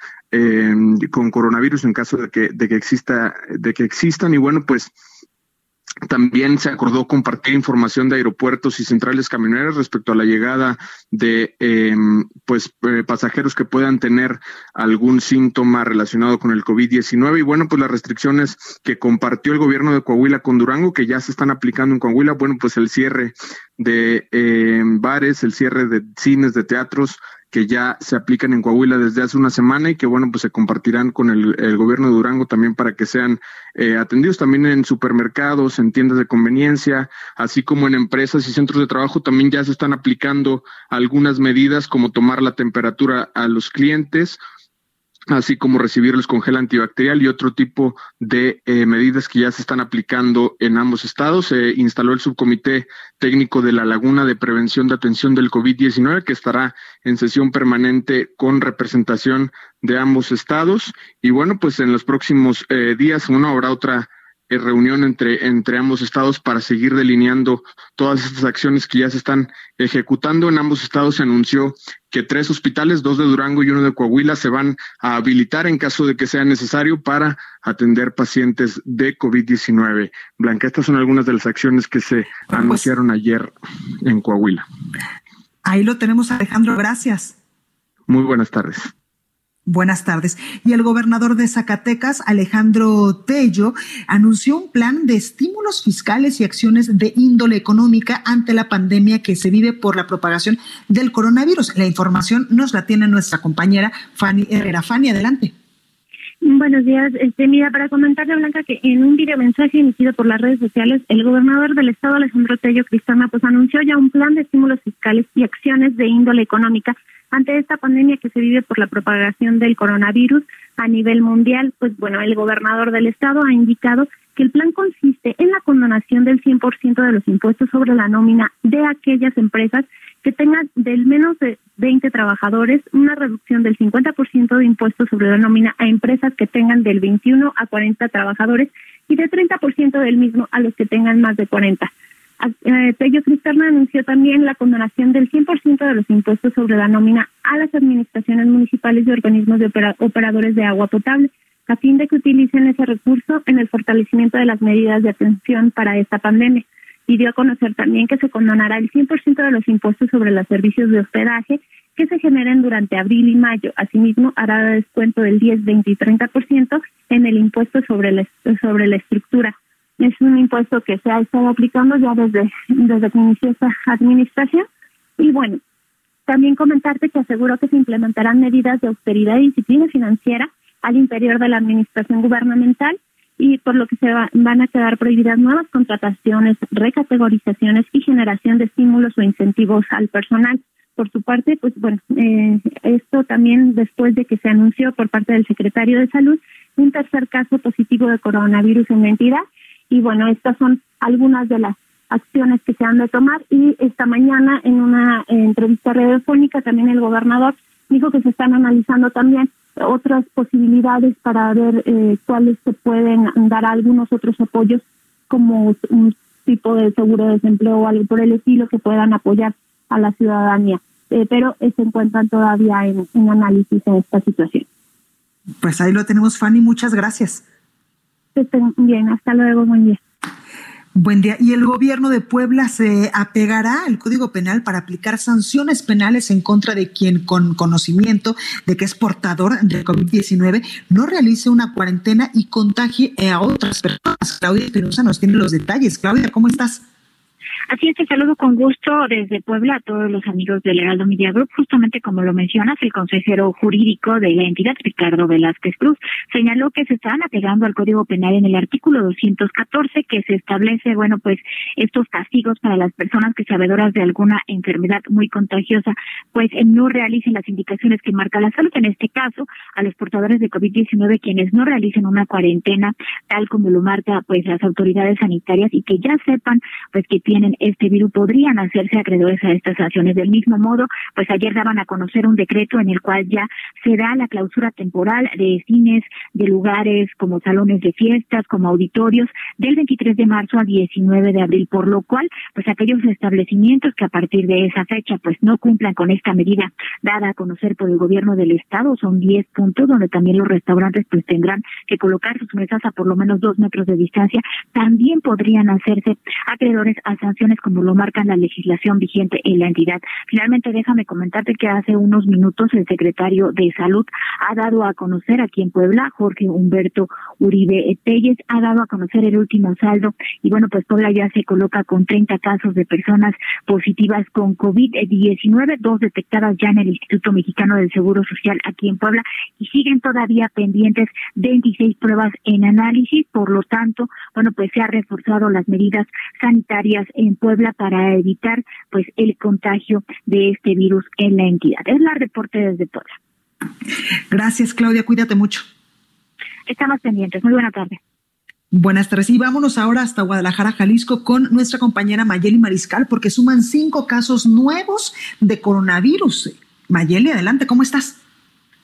con coronavirus en caso de que, de que exista, de que existan. Y bueno, pues también se acordó compartir información de aeropuertos y centrales camioneras respecto a la llegada de em, pues eh, pasajeros que puedan tener algún síntoma relacionado con el COVID-19 y bueno pues las restricciones que compartió el gobierno de Coahuila con Durango que ya se están aplicando en Coahuila bueno pues el cierre de em, bares el cierre de cines de teatros que ya se aplican en Coahuila desde hace una semana y que bueno pues se compartirán con el, gobierno de Durango también para que sean eh, atendidos también en supermercados, en tiendas de conveniencia, así como en empresas y centros de trabajo. También ya se están aplicando algunas medidas como tomar la temperatura a los clientes así como recibirles con gel antibacterial y otro tipo de eh, medidas que ya se están aplicando en ambos estados. Se instaló el subcomité técnico de la Laguna de Prevención de Atención del COVID-19 que estará en sesión permanente con representación de ambos estados. Y bueno, pues en los próximos eh, días, uno habrá otra eh, reunión entre, entre ambos estados para seguir delineando todas estas acciones que ya se están ejecutando. En ambos estados se anunció que tres hospitales, dos de Durango y uno de Coahuila, se van a habilitar en caso de que sea necesario para atender pacientes de COVID-19. Blanca, estas son algunas de las acciones que se pues anunciaron ayer en Coahuila. Ahí lo tenemos, Alejandro. Gracias. Muy buenas tardes. Buenas tardes. Y el gobernador de Zacatecas, Alejandro Tello, anunció un plan de estímulos fiscales y acciones de índole económica ante la pandemia que se vive por la propagación del coronavirus. La información nos la tiene nuestra compañera Fanny Herrera. Fanny, adelante. Buenos días. Este, mira, para comentarle, Blanca, que en un video mensaje emitido por las redes sociales, el gobernador del estado, Alejandro Tello Cristana, pues anunció ya un plan de estímulos fiscales y acciones de índole económica ante esta pandemia que se vive por la propagación del coronavirus a nivel mundial, pues bueno, el gobernador del estado ha indicado que el plan consiste en la condonación del 100% de los impuestos sobre la nómina de aquellas empresas que tengan del menos de 20 trabajadores, una reducción del 50% de impuestos sobre la nómina a empresas que tengan del 21 a 40 trabajadores y de 30% del mismo a los que tengan más de 40. Eh, Tello Cristerna anunció también la condonación del 100% de los impuestos sobre la nómina a las administraciones municipales y organismos de operadores de agua potable, a fin de que utilicen ese recurso en el fortalecimiento de las medidas de atención para esta pandemia. Y dio a conocer también que se condonará el 100% de los impuestos sobre los servicios de hospedaje que se generen durante abril y mayo. Asimismo, hará descuento del 10, 20 y 30% en el impuesto sobre la, sobre la estructura es un impuesto que se ha estado aplicando ya desde, desde que inició esta administración. Y bueno, también comentarte que aseguró que se implementarán medidas de austeridad y disciplina financiera al interior de la administración gubernamental y por lo que se van a quedar prohibidas nuevas contrataciones, recategorizaciones y generación de estímulos o incentivos al personal. Por su parte, pues bueno, eh, esto también después de que se anunció por parte del secretario de Salud un tercer caso positivo de coronavirus en la entidad y bueno, estas son algunas de las acciones que se han de tomar y esta mañana en una entrevista radiofónica también el gobernador dijo que se están analizando también otras posibilidades para ver eh, cuáles se pueden dar algunos otros apoyos como un tipo de seguro de desempleo o algo por el estilo que puedan apoyar a la ciudadanía. Eh, pero se encuentran todavía en, en análisis en esta situación. Pues ahí lo tenemos, Fanny. Muchas gracias estén bien. Hasta luego, buen día. Buen día. ¿Y el gobierno de Puebla se apegará al Código Penal para aplicar sanciones penales en contra de quien con conocimiento de que es portador de COVID-19 no realice una cuarentena y contagie a otras personas? Claudia Espinosa nos tiene los detalles. Claudia, ¿cómo estás? Así es, te saludo con gusto desde Puebla a todos los amigos del Heraldo Media Group. Justamente como lo mencionas, el consejero jurídico de la entidad, Ricardo Velázquez Cruz, señaló que se están apegando al Código Penal en el artículo 214 que se establece, bueno, pues estos castigos para las personas que sabedoras de alguna enfermedad muy contagiosa, pues no realicen las indicaciones que marca la salud. En este caso, a los portadores de COVID-19 quienes no realicen una cuarentena, tal como lo marca pues las autoridades sanitarias y que ya sepan pues que tienen este virus podrían hacerse acreedores a estas acciones. Del mismo modo, pues ayer daban a conocer un decreto en el cual ya se da la clausura temporal de cines, de lugares como salones de fiestas, como auditorios, del 23 de marzo al 19 de abril, por lo cual, pues aquellos establecimientos que a partir de esa fecha, pues no cumplan con esta medida dada a conocer por el gobierno del estado, son 10 puntos donde también los restaurantes pues tendrán que colocar sus mesas a por lo menos dos metros de distancia, también podrían hacerse acreedores a sanciones como lo marca la legislación vigente en la entidad. Finalmente, déjame comentarte que hace unos minutos el secretario de Salud ha dado a conocer aquí en Puebla, Jorge Humberto Uribe Telles, ha dado a conocer el último saldo y bueno, pues Puebla ya se coloca con 30 casos de personas positivas con COVID-19, dos detectadas ya en el Instituto Mexicano del Seguro Social aquí en Puebla y siguen todavía pendientes 26 pruebas en análisis, por lo tanto, bueno, pues se ha reforzado las medidas sanitarias en Puebla para evitar pues el contagio de este virus en la entidad. Es la reporte desde Puebla. Gracias, Claudia. Cuídate mucho. Estamos pendientes. Muy buena tarde. Buenas tardes. Y vámonos ahora hasta Guadalajara, Jalisco, con nuestra compañera Mayeli Mariscal, porque suman cinco casos nuevos de coronavirus. Mayeli, adelante, ¿cómo estás?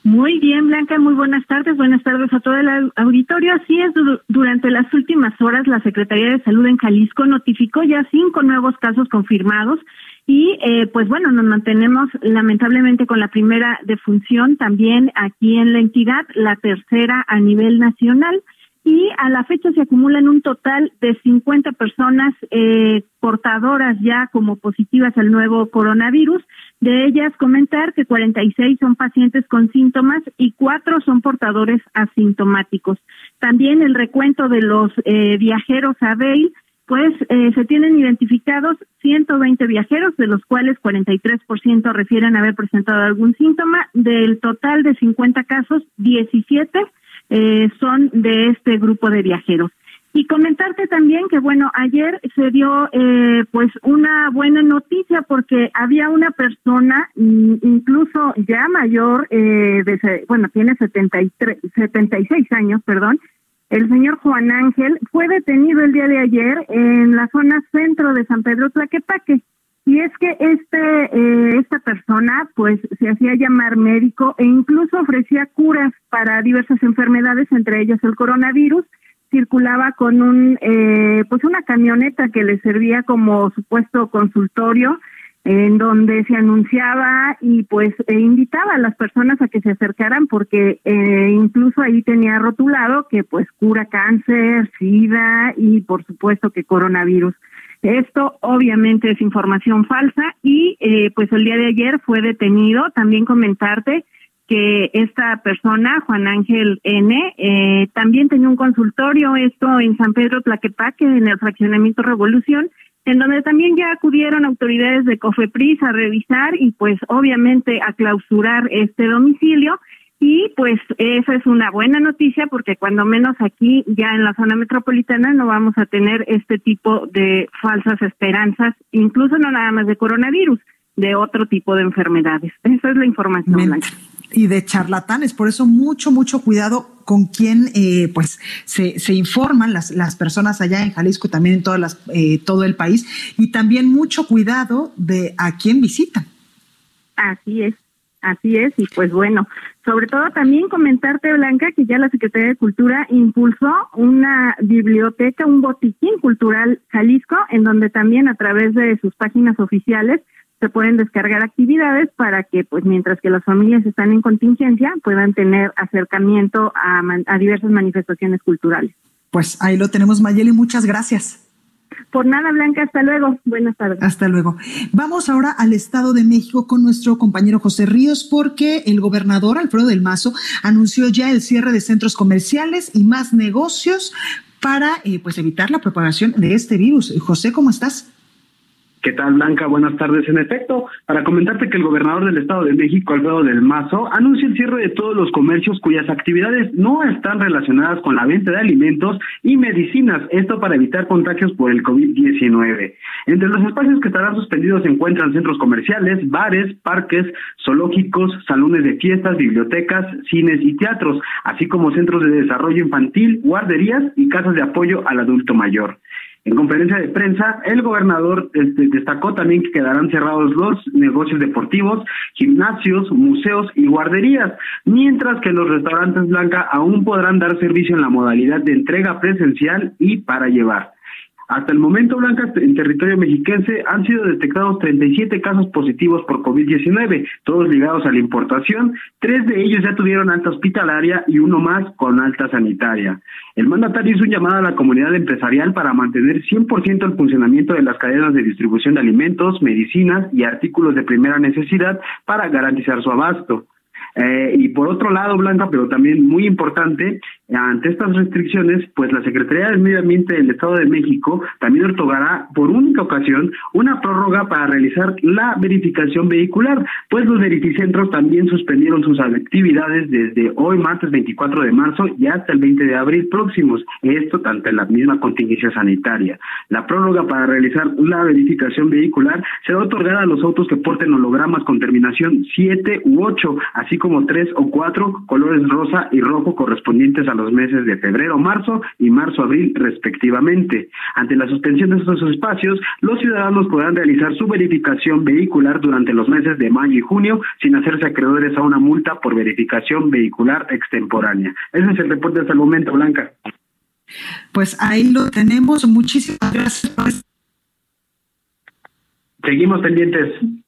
Muy bien, Blanca, muy buenas tardes. Buenas tardes a todo el auditorio. Así es, durante las últimas horas la Secretaría de Salud en Jalisco notificó ya cinco nuevos casos confirmados y eh, pues bueno, nos mantenemos lamentablemente con la primera defunción también aquí en la entidad, la tercera a nivel nacional y a la fecha se acumulan un total de 50 personas eh, portadoras ya como positivas al nuevo coronavirus. De ellas, comentar que 46 son pacientes con síntomas y cuatro son portadores asintomáticos. También el recuento de los eh, viajeros a Bail, pues eh, se tienen identificados 120 viajeros, de los cuales 43% refieren haber presentado algún síntoma. Del total de 50 casos, 17 eh, son de este grupo de viajeros. Y comentarte también que, bueno, ayer se dio eh, pues una buena noticia porque había una persona, mm, incluso ya mayor, eh, de, bueno, tiene 73, 76 años, perdón, el señor Juan Ángel, fue detenido el día de ayer en la zona centro de San Pedro Tlaquepaque. Y es que este eh, esta persona pues se hacía llamar médico e incluso ofrecía curas para diversas enfermedades, entre ellas el coronavirus. Circulaba con un eh, pues una camioneta que le servía como supuesto consultorio en donde se anunciaba y pues e invitaba a las personas a que se acercaran porque eh, incluso ahí tenía rotulado que pues cura cáncer, sida y por supuesto que coronavirus. Esto obviamente es información falsa y eh, pues el día de ayer fue detenido. También comentarte que esta persona, Juan Ángel N., eh, también tenía un consultorio, esto en San Pedro Tlaquepaque, en el fraccionamiento Revolución, en donde también ya acudieron autoridades de COFEPRIS a revisar y pues obviamente a clausurar este domicilio. Y pues esa es una buena noticia porque cuando menos aquí ya en la zona metropolitana no vamos a tener este tipo de falsas esperanzas, incluso no nada más de coronavirus, de otro tipo de enfermedades. Esa es la información y de charlatanes. Por eso mucho, mucho cuidado con quién eh, pues se, se, informan las, las personas allá en Jalisco y también en todas las, eh, todo el país. Y también mucho cuidado de a quién visitan. Así es. Así es, y pues bueno, sobre todo también comentarte, Blanca, que ya la Secretaría de Cultura impulsó una biblioteca, un botiquín cultural Jalisco, en donde también a través de sus páginas oficiales se pueden descargar actividades para que, pues, mientras que las familias están en contingencia, puedan tener acercamiento a, a diversas manifestaciones culturales. Pues ahí lo tenemos, Mayeli, muchas gracias. Por nada, Blanca, hasta luego. Buenas tardes. Hasta luego. Vamos ahora al Estado de México con nuestro compañero José Ríos, porque el gobernador Alfredo del Mazo anunció ya el cierre de centros comerciales y más negocios para eh, pues evitar la propagación de este virus. José, ¿cómo estás? ¿Qué tal, Blanca? Buenas tardes. En efecto, para comentarte que el gobernador del Estado de México, Alfredo del Mazo, anuncia el cierre de todos los comercios cuyas actividades no están relacionadas con la venta de alimentos y medicinas, esto para evitar contagios por el COVID-19. Entre los espacios que estarán suspendidos se encuentran centros comerciales, bares, parques, zoológicos, salones de fiestas, bibliotecas, cines y teatros, así como centros de desarrollo infantil, guarderías y casas de apoyo al adulto mayor. En conferencia de prensa, el gobernador este, destacó también que quedarán cerrados los negocios deportivos, gimnasios, museos y guarderías, mientras que los restaurantes Blanca aún podrán dar servicio en la modalidad de entrega presencial y para llevar. Hasta el momento, Blanca, en territorio mexiquense han sido detectados 37 casos positivos por COVID-19, todos ligados a la importación. Tres de ellos ya tuvieron alta hospitalaria y uno más con alta sanitaria. El mandatario hizo un llamado a la comunidad empresarial para mantener 100% el funcionamiento de las cadenas de distribución de alimentos, medicinas y artículos de primera necesidad para garantizar su abasto. Eh, y por otro lado, Blanca, pero también muy importante, ante estas restricciones, pues la Secretaría del Medio Ambiente del Estado de México también otorgará por única ocasión una prórroga para realizar la verificación vehicular, pues los verificentros también suspendieron sus actividades desde hoy, martes 24 de marzo, y hasta el 20 de abril próximos. Esto tanto en la misma contingencia sanitaria. La prórroga para realizar la verificación vehicular será otorgada a los autos que porten hologramas con terminación 7 u 8, así como 3 o 4 colores rosa y rojo correspondientes a los meses de febrero, marzo y marzo-abril respectivamente. Ante la suspensión de estos espacios, los ciudadanos podrán realizar su verificación vehicular durante los meses de mayo y junio sin hacerse acreedores a una multa por verificación vehicular extemporánea. Ese es el reporte hasta el momento, Blanca. Pues ahí lo tenemos. Muchísimas gracias. Seguimos pendientes.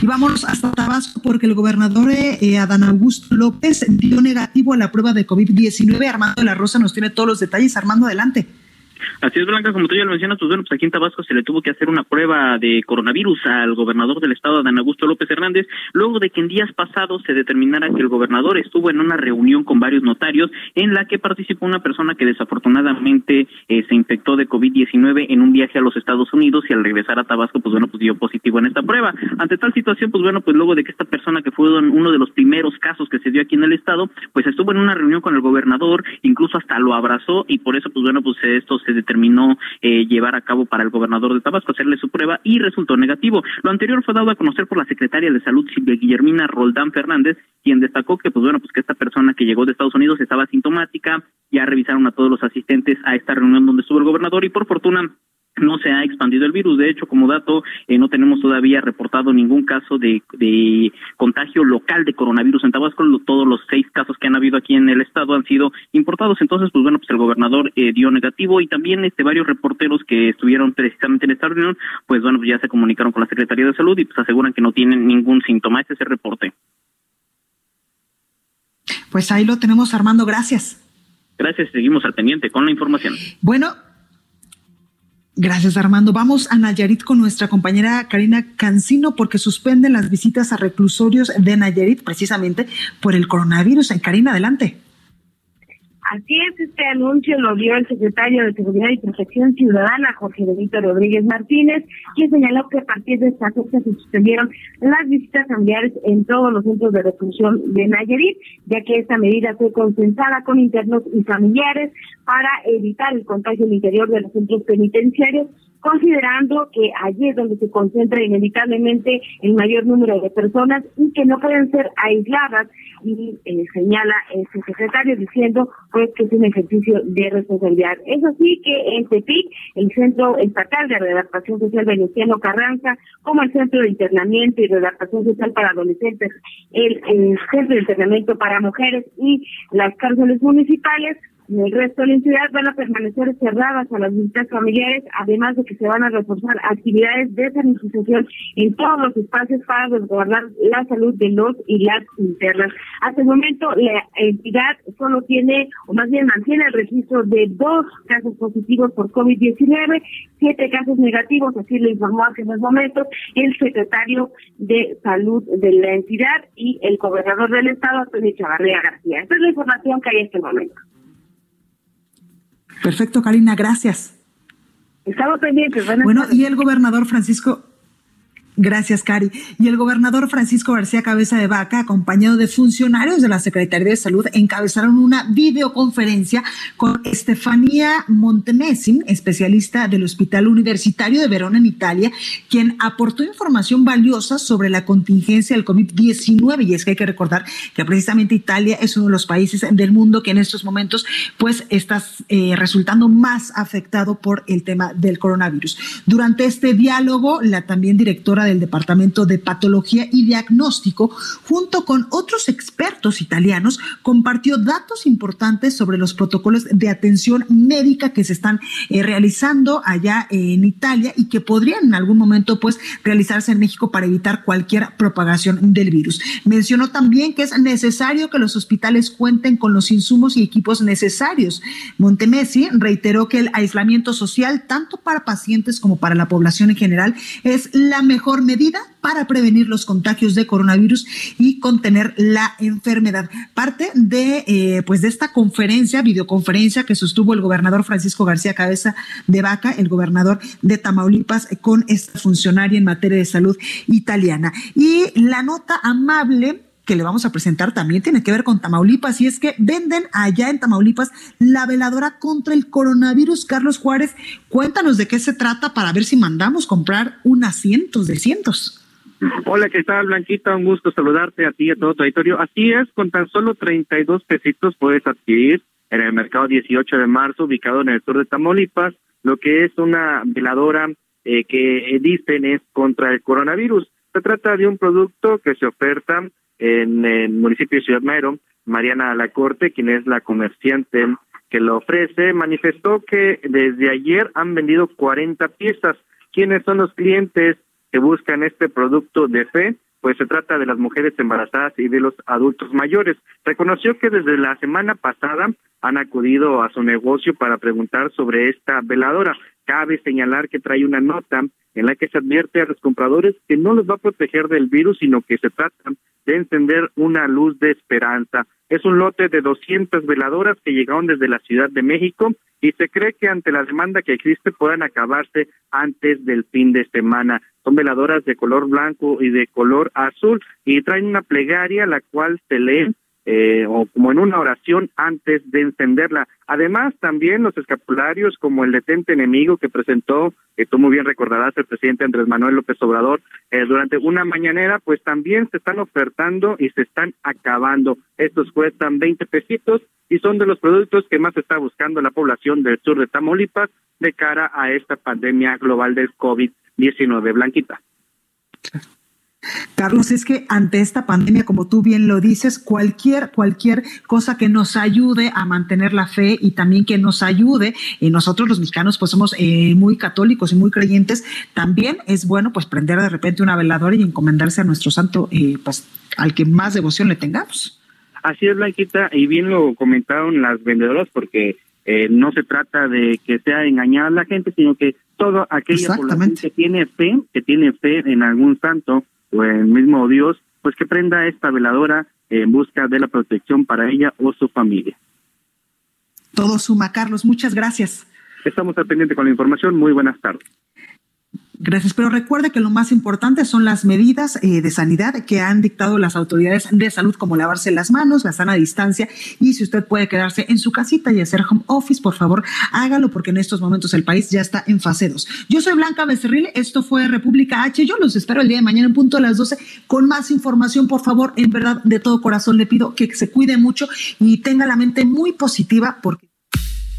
Y vámonos hasta Tabasco porque el gobernador eh, Adán Augusto López dio negativo a la prueba de COVID-19. Armando de la Rosa nos tiene todos los detalles. Armando, adelante. Así es, Blanca, como tú ya lo mencionas, pues bueno, pues aquí en Tabasco se le tuvo que hacer una prueba de coronavirus al gobernador del estado, Dan Augusto López Hernández, luego de que en días pasados se determinara que el gobernador estuvo en una reunión con varios notarios en la que participó una persona que desafortunadamente eh, se infectó de COVID-19 en un viaje a los Estados Unidos y al regresar a Tabasco, pues bueno, pues dio positivo en esta prueba. Ante tal situación, pues bueno, pues luego de que esta persona que fue uno de los primeros casos que se dio aquí en el estado, pues estuvo en una reunión con el gobernador, incluso hasta lo abrazó y por eso, pues bueno, pues esto se determinó eh, llevar a cabo para el gobernador de Tabasco, hacerle su prueba y resultó negativo. Lo anterior fue dado a conocer por la secretaria de Salud, Silvia Guillermina Roldán Fernández, quien destacó que, pues bueno, pues que esta persona que llegó de Estados Unidos estaba sintomática, ya revisaron a todos los asistentes a esta reunión donde estuvo el gobernador y por fortuna no se ha expandido del virus. De hecho, como dato, eh, no tenemos todavía reportado ningún caso de, de contagio local de coronavirus en Tabasco. Todos los seis casos habido aquí en el estado han sido importados. Entonces, pues bueno, pues el gobernador eh, dio negativo y también este varios reporteros que estuvieron precisamente en esta reunión, pues bueno, pues ya se comunicaron con la Secretaría de Salud y pues aseguran que no tienen ningún síntoma. Este es el reporte. Pues ahí lo tenemos, Armando. Gracias. Gracias, seguimos al pendiente con la información. Bueno, Gracias, Armando. Vamos a Nayarit con nuestra compañera Karina Cancino porque suspenden las visitas a reclusorios de Nayarit precisamente por el coronavirus. Karina, adelante. Así es, este anuncio lo dio el secretario de Seguridad y Protección Ciudadana, Jorge Benito Rodríguez Martínez, quien señaló que a partir de esta fecha se suspendieron las visitas familiares en todos los centros de reclusión de Nayarit, ya que esta medida fue consensada con internos y familiares para evitar el contagio al interior de los centros penitenciarios considerando que allí es donde se concentra inevitablemente el mayor número de personas y que no pueden ser aisladas y eh, señala su secretario diciendo pues que es un ejercicio de responsabilidad. Eso sí que en Tepic, el Centro Estatal de Redactación Social Veneciano Carranza, como el Centro de Internamiento y Redactación Social para Adolescentes, el Centro de Internamiento para Mujeres y las cárceles municipales, en el resto de la ciudad van a permanecer cerradas a las visitas familiares, además de que se van a reforzar actividades de sanitización en todos los espacios para resguardar la salud de los y las internas. Hasta el momento, la entidad solo tiene, o más bien mantiene el registro de dos casos positivos por COVID-19, siete casos negativos, así lo informó hace unos momentos el secretario de Salud de la entidad y el gobernador del estado, Antonio Chavarría García. Esta es la información que hay hasta el momento. Perfecto, Karina, gracias. Estamos pendientes. Bueno, y el gobernador Francisco Gracias, Cari. Y el gobernador Francisco García Cabeza de Vaca, acompañado de funcionarios de la Secretaría de Salud, encabezaron una videoconferencia con Estefanía Montemessi, especialista del Hospital Universitario de Verona en Italia, quien aportó información valiosa sobre la contingencia del COVID-19. Y es que hay que recordar que precisamente Italia es uno de los países del mundo que en estos momentos pues está eh, resultando más afectado por el tema del coronavirus. Durante este diálogo, la también directora del Departamento de Patología y Diagnóstico, junto con otros expertos italianos, compartió datos importantes sobre los protocolos de atención médica que se están eh, realizando allá en Italia y que podrían en algún momento pues realizarse en México para evitar cualquier propagación del virus. Mencionó también que es necesario que los hospitales cuenten con los insumos y equipos necesarios. Montemesi reiteró que el aislamiento social, tanto para pacientes como para la población en general, es la mejor medida para prevenir los contagios de coronavirus y contener la enfermedad. Parte de, eh, pues de esta conferencia, videoconferencia que sostuvo el gobernador Francisco García Cabeza de Vaca, el gobernador de Tamaulipas, con esta funcionaria en materia de salud italiana. Y la nota amable que le vamos a presentar también tiene que ver con Tamaulipas y es que venden allá en Tamaulipas la veladora contra el coronavirus. Carlos Juárez, cuéntanos de qué se trata para ver si mandamos comprar unas cientos de cientos. Hola, ¿qué tal, Blanquita? Un gusto saludarte a ti y a todo tu auditorio. Así es, con tan solo 32 pesitos puedes adquirir en el mercado 18 de marzo, ubicado en el sur de Tamaulipas, lo que es una veladora eh, que dicen es contra el coronavirus. Se trata de un producto que se oferta en el municipio de Ciudad Madero, Mariana Alacorte, quien es la comerciante que lo ofrece, manifestó que desde ayer han vendido 40 piezas. ¿Quiénes son los clientes que buscan este producto de fe? Pues se trata de las mujeres embarazadas y de los adultos mayores. Reconoció que desde la semana pasada han acudido a su negocio para preguntar sobre esta veladora. Cabe señalar que trae una nota en la que se advierte a los compradores que no los va a proteger del virus, sino que se trata de encender una luz de esperanza. Es un lote de 200 veladoras que llegaron desde la Ciudad de México y se cree que ante la demanda que existe puedan acabarse antes del fin de semana. Son veladoras de color blanco y de color azul y traen una plegaria la cual se lee eh, o como en una oración antes de encenderla. Además, también los escapularios como el detente enemigo que presentó, que tú muy bien recordarás, el presidente Andrés Manuel López Obrador, eh, durante una mañanera, pues también se están ofertando y se están acabando. Estos cuestan 20 pesitos y son de los productos que más está buscando la población del sur de Tamaulipas de cara a esta pandemia global del COVID-19. Blanquita. Carlos, es que ante esta pandemia, como tú bien lo dices, cualquier, cualquier cosa que nos ayude a mantener la fe y también que nos ayude, y nosotros los mexicanos pues somos eh, muy católicos y muy creyentes, también es bueno pues prender de repente una veladora y encomendarse a nuestro santo, eh, pues al que más devoción le tengamos. Así es, Blanquita, y bien lo comentaron las vendedoras, porque eh, no se trata de que sea engañada la gente, sino que todo aquella población que tiene fe, que tiene fe en algún santo, o el mismo Dios, pues que prenda esta veladora en busca de la protección para ella o su familia. Todo suma, Carlos. Muchas gracias. Estamos al pendiente con la información. Muy buenas tardes. Gracias, pero recuerde que lo más importante son las medidas eh, de sanidad que han dictado las autoridades de salud, como lavarse las manos, la sana distancia, y si usted puede quedarse en su casita y hacer home office, por favor, hágalo, porque en estos momentos el país ya está en fase 2. Yo soy Blanca Becerril, esto fue República H, yo los espero el día de mañana en punto a las 12 con más información, por favor, en verdad, de todo corazón le pido que se cuide mucho y tenga la mente muy positiva, porque...